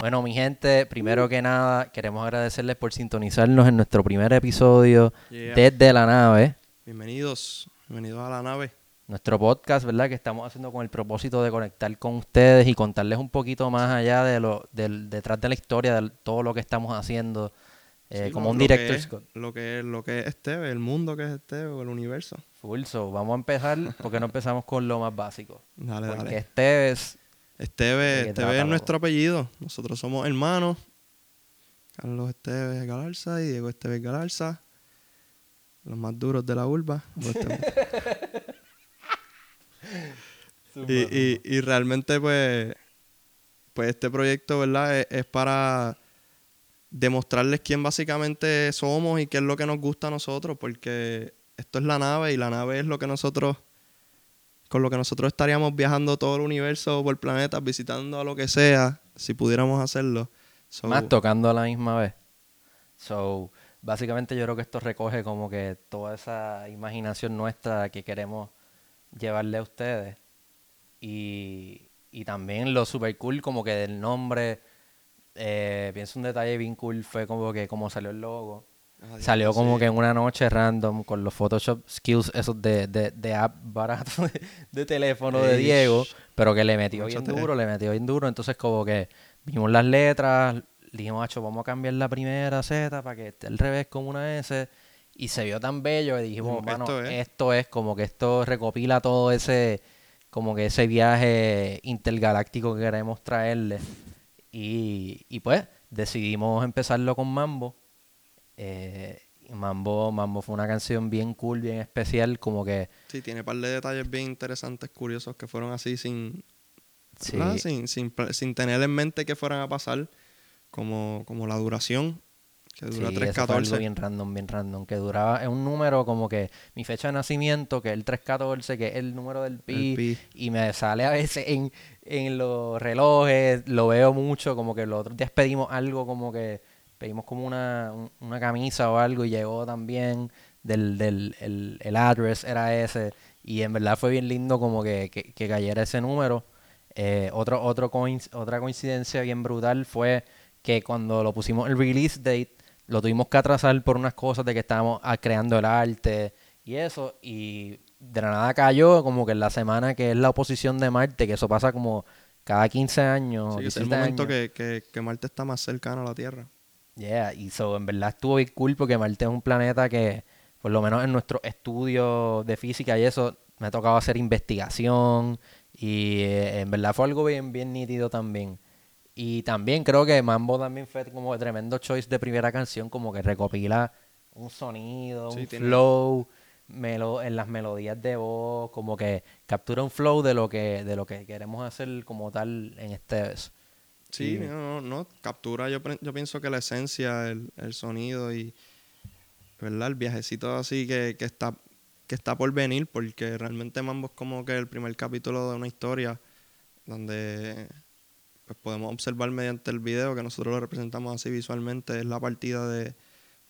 Bueno, mi gente, primero que nada, queremos agradecerles por sintonizarnos en nuestro primer episodio Yeah. desde la nave. Bienvenidos, bienvenidos a la nave. Nuestro podcast, ¿verdad? Que estamos haciendo con el propósito de conectar con ustedes y contarles un poquito más allá de lo del detrás de la historia de todo lo que estamos haciendo. eh, Sí, como lo- un director Scott. Lo que es, lo que es Esteve, el mundo que es Esteve o el universo. Full, so, vamos a empezar porque no empezamos con lo más básico. Dale, Porque dale. este es Esteve, ¿De qué Esteve trata, es loco? nuestro apellido. Nosotros somos hermanos. Carlos Esteves Galarza y Diego Esteves Galarza. Los más duros de la urba. y, y, y realmente, pues, pues este proyecto, ¿verdad? Es, es para demostrarles quién básicamente somos y qué es lo que nos gusta a nosotros, porque esto es la nave y la nave es lo que nosotros, con lo que nosotros estaríamos viajando todo el universo por planetas, visitando a lo que sea, si pudiéramos hacerlo. Más tocando a la misma vez. So, básicamente yo creo que esto recoge como que toda esa imaginación nuestra que queremos llevarle a ustedes. Y, y también lo super cool como que del nombre, eh, pienso un detalle bien cool, fue como que como salió el logo. Salió como sí. que en una noche random con los Photoshop skills esos de, de, de app barato de, de teléfono de Diego, pero que le metió bien duro, le metió bien duro. Entonces como que vimos las letras, dijimos, macho, vamos a cambiar la primera Z para que esté al revés como una S. Y se vio tan bello que dijimos, Dijimos, mano, esto es". esto es como que esto recopila todo ese, como que ese viaje intergaláctico que queremos traerle. Y, y pues decidimos empezarlo con Mambo. Eh, Mambo, Mambo fue una canción bien cool, bien especial, como que Sí, tiene un par de detalles bien interesantes, curiosos, que fueron así sin, sí, sin, sin, sin tener en mente que fueran a pasar, como, como la duración, que dura sí, eso fue algo 3.14. bien random, bien random, que duraba, es un número como que mi fecha de nacimiento, que es el 314, que es el número del pi, pi. y me sale a veces en, en los relojes, lo veo mucho, como que los otros días pedimos algo como que pedimos como una, un- una camisa o algo y llegó también del, del el, el address era ese y en verdad fue bien lindo como que, que, que cayera ese número. Eh, otro, otro coinc- otra coincidencia bien brutal fue que cuando lo pusimos el release date, lo tuvimos que atrasar por unas cosas de que estábamos ah, creando el arte y eso, y de la nada cayó como que en la semana que es la oposición de Marte, que eso pasa como cada 15 años. Sí, es el 17 momento años. que, que, que Marte está más cercano a la Tierra. Yeah, y so, en verdad estuvo bien cool porque Marte es un planeta que, por lo menos en nuestro estudio de física y eso, me ha tocado hacer investigación y eh, en verdad fue algo bien, bien nítido también. Y también creo que Mambo también fue como tremendo choice de primera canción, como que recopila un sonido, Sí, un tiene- flow melo- en las melodías de voz, como que captura un flow de lo que, de lo que queremos hacer como tal en este. Sí, no, no, no, captura, yo, pienso que la esencia, el, el sonido y, ¿verdad? El viajecito así que, que está que está por venir, porque realmente Mambo es como que el primer capítulo de una historia donde pues podemos observar mediante el video que nosotros lo representamos así visualmente, es la partida de,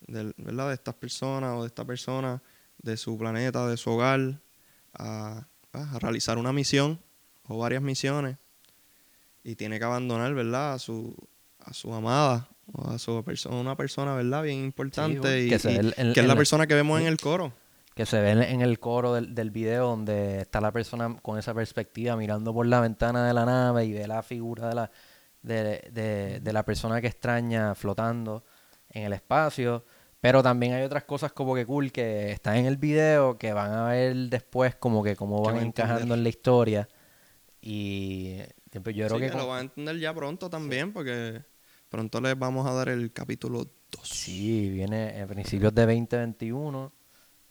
¿verdad? de estas personas o de esta persona, de su planeta, de su hogar, a, a realizar una misión o varias misiones y tiene que abandonar, ¿verdad? A su, a su amada o a su persona, una persona, ¿verdad? Bien importante y, que y- es la persona que vemos en el coro. que se ve en- en el coro del, del video donde está la persona con esa perspectiva mirando por la ventana de la nave y ve la figura de la, de, de- de la persona que extraña flotando en el espacio. Pero también hay otras cosas como que cool que están en el video que van a ver después como que cómo van encajando en la historia. Y yo creo Sí, que... que lo van a entender ya pronto también porque pronto les vamos a dar el capítulo 2. Sí, viene a principios de 2021.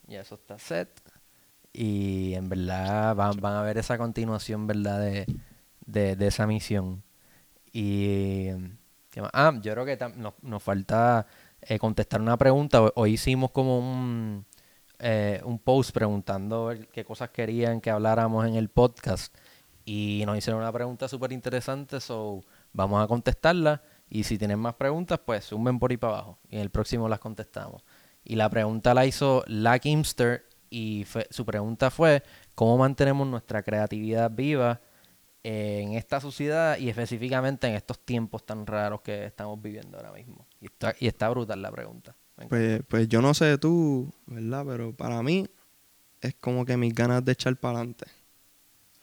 Ya eso está set. Y en verdad van, van a ver esa continuación, ¿verdad? De, de, de esa misión. Y... ¿qué más? Ah, yo creo que nos, nos falta eh, contestar una pregunta. Hoy- Hoy hicimos como un, eh, un post preguntando qué cosas querían que habláramos en el podcast. Y nos hicieron una pregunta súper interesante, so vamos a contestarla. Y si tienen más preguntas, pues sumen por ahí para abajo. Y en el próximo las contestamos. Y la pregunta la hizo La Kimster. Y fue- su pregunta fue: ¿Cómo mantenemos nuestra creatividad viva en esta sociedad y específicamente en estos tiempos tan raros que estamos viviendo ahora mismo? Y está, y está brutal la pregunta. Pues, pues yo no sé tú, ¿verdad? Pero para mí es como que mis ganas de echar para adelante.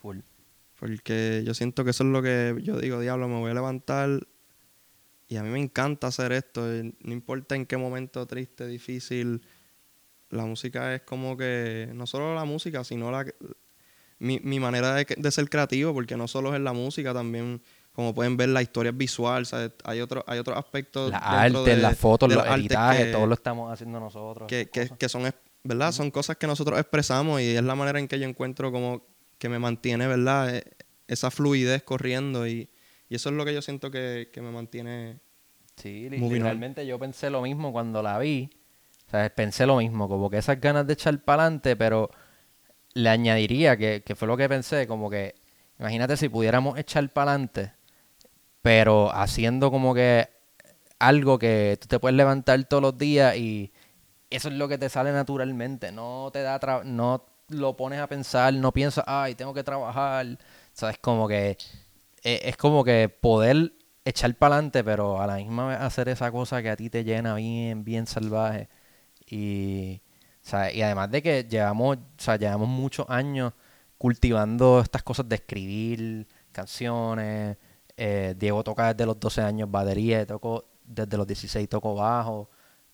Full. Porque yo siento que eso es lo que yo digo, diablo, me voy a levantar y a mí me encanta hacer esto. No importa en qué momento triste, difícil, la música es como que, no solo la música, sino la, mi, mi manera de, de, ser creativo, porque no solo es la música, también, como pueden ver, la historia es visual, ¿sabes? Hay, otro, hay otros aspectos. La arte, las fotos, los editajes, todo lo estamos haciendo nosotros. Que, que, que son, ¿verdad? Son cosas que nosotros expresamos y es la manera en que yo encuentro como que me mantiene, ¿verdad? E, esa fluidez corriendo y, y eso es lo que yo siento que, que me mantiene. Sí, literalmente yo pensé lo mismo cuando la vi. O sea, pensé lo mismo, como que esas ganas de echar para adelante, pero le añadiría que, que, fue lo que pensé, como que, imagínate si pudiéramos echar para adelante, pero haciendo como que algo que tú te puedes levantar todos los días y eso es lo que te sale naturalmente, no te da, no lo pones a pensar, no piensas, ay, tengo que trabajar, sabes, como que e, es como que poder echar para adelante, pero a la misma vez hacer esa cosa que a ti te llena bien, bien salvaje y y además de que llevamos, o sea, llevamos muchos años cultivando estas cosas de escribir canciones. Eh, Diego toca desde los 12 años batería, tocó desde los 16 toco bajo.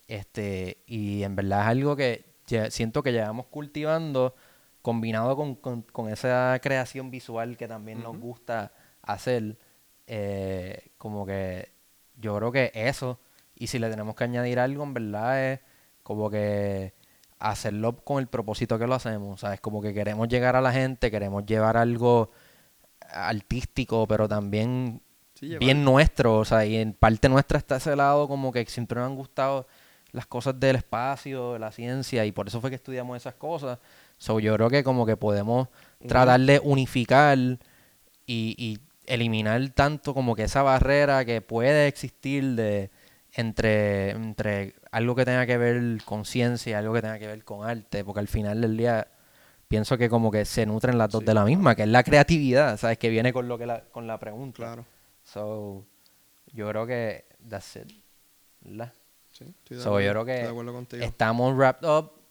Este, y en verdad es algo que siento que llevamos cultivando combinado con, esa creación visual que también nos gusta hacer. Eh, como que yo creo que eso, y si le tenemos que añadir algo, en verdad es como que hacerlo con el propósito que lo hacemos, ¿sabes? Como que queremos llegar a la gente, queremos llevar algo artístico, pero también bien nuestro, o sea, y en parte nuestra está ese lado como que siempre nos han gustado las cosas del espacio, de la ciencia, y por eso fue que estudiamos esas cosas. So, yo creo que como que podemos tratar de unificar y, y eliminar tanto como que esa barrera que puede existir de entre, entre algo que tenga que ver con ciencia y algo que tenga que ver con arte, porque al final del día pienso que como que se nutren las dos de la misma, que es la creatividad, ¿sabes? Que viene con lo que la, con la pregunta. Claro. So, yo creo que that's it. ¿Verdad? Sí, estoy so, yo creo que estamos wrapped up.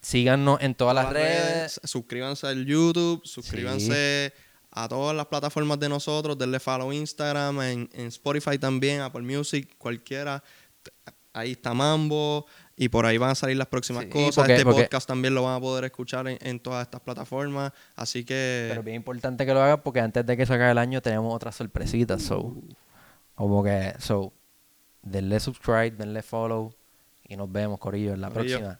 Síganos en todas, las, redes. Suscríbanse al YouTube, suscríbanse a todas las plataformas de nosotros, denle follow Instagram, en, Spotify también, Apple Music, cualquiera. Ahí está Mambo y por ahí van a salir las próximas cosas. este podcast también lo van a poder escuchar en, todas estas plataformas. Así que. Pero bien importante que lo hagas porque antes de que se acabe el año tenemos otras sorpresitas. So, como que, so, denle subscribe, denle follow y nos vemos, Corillo, en la próxima.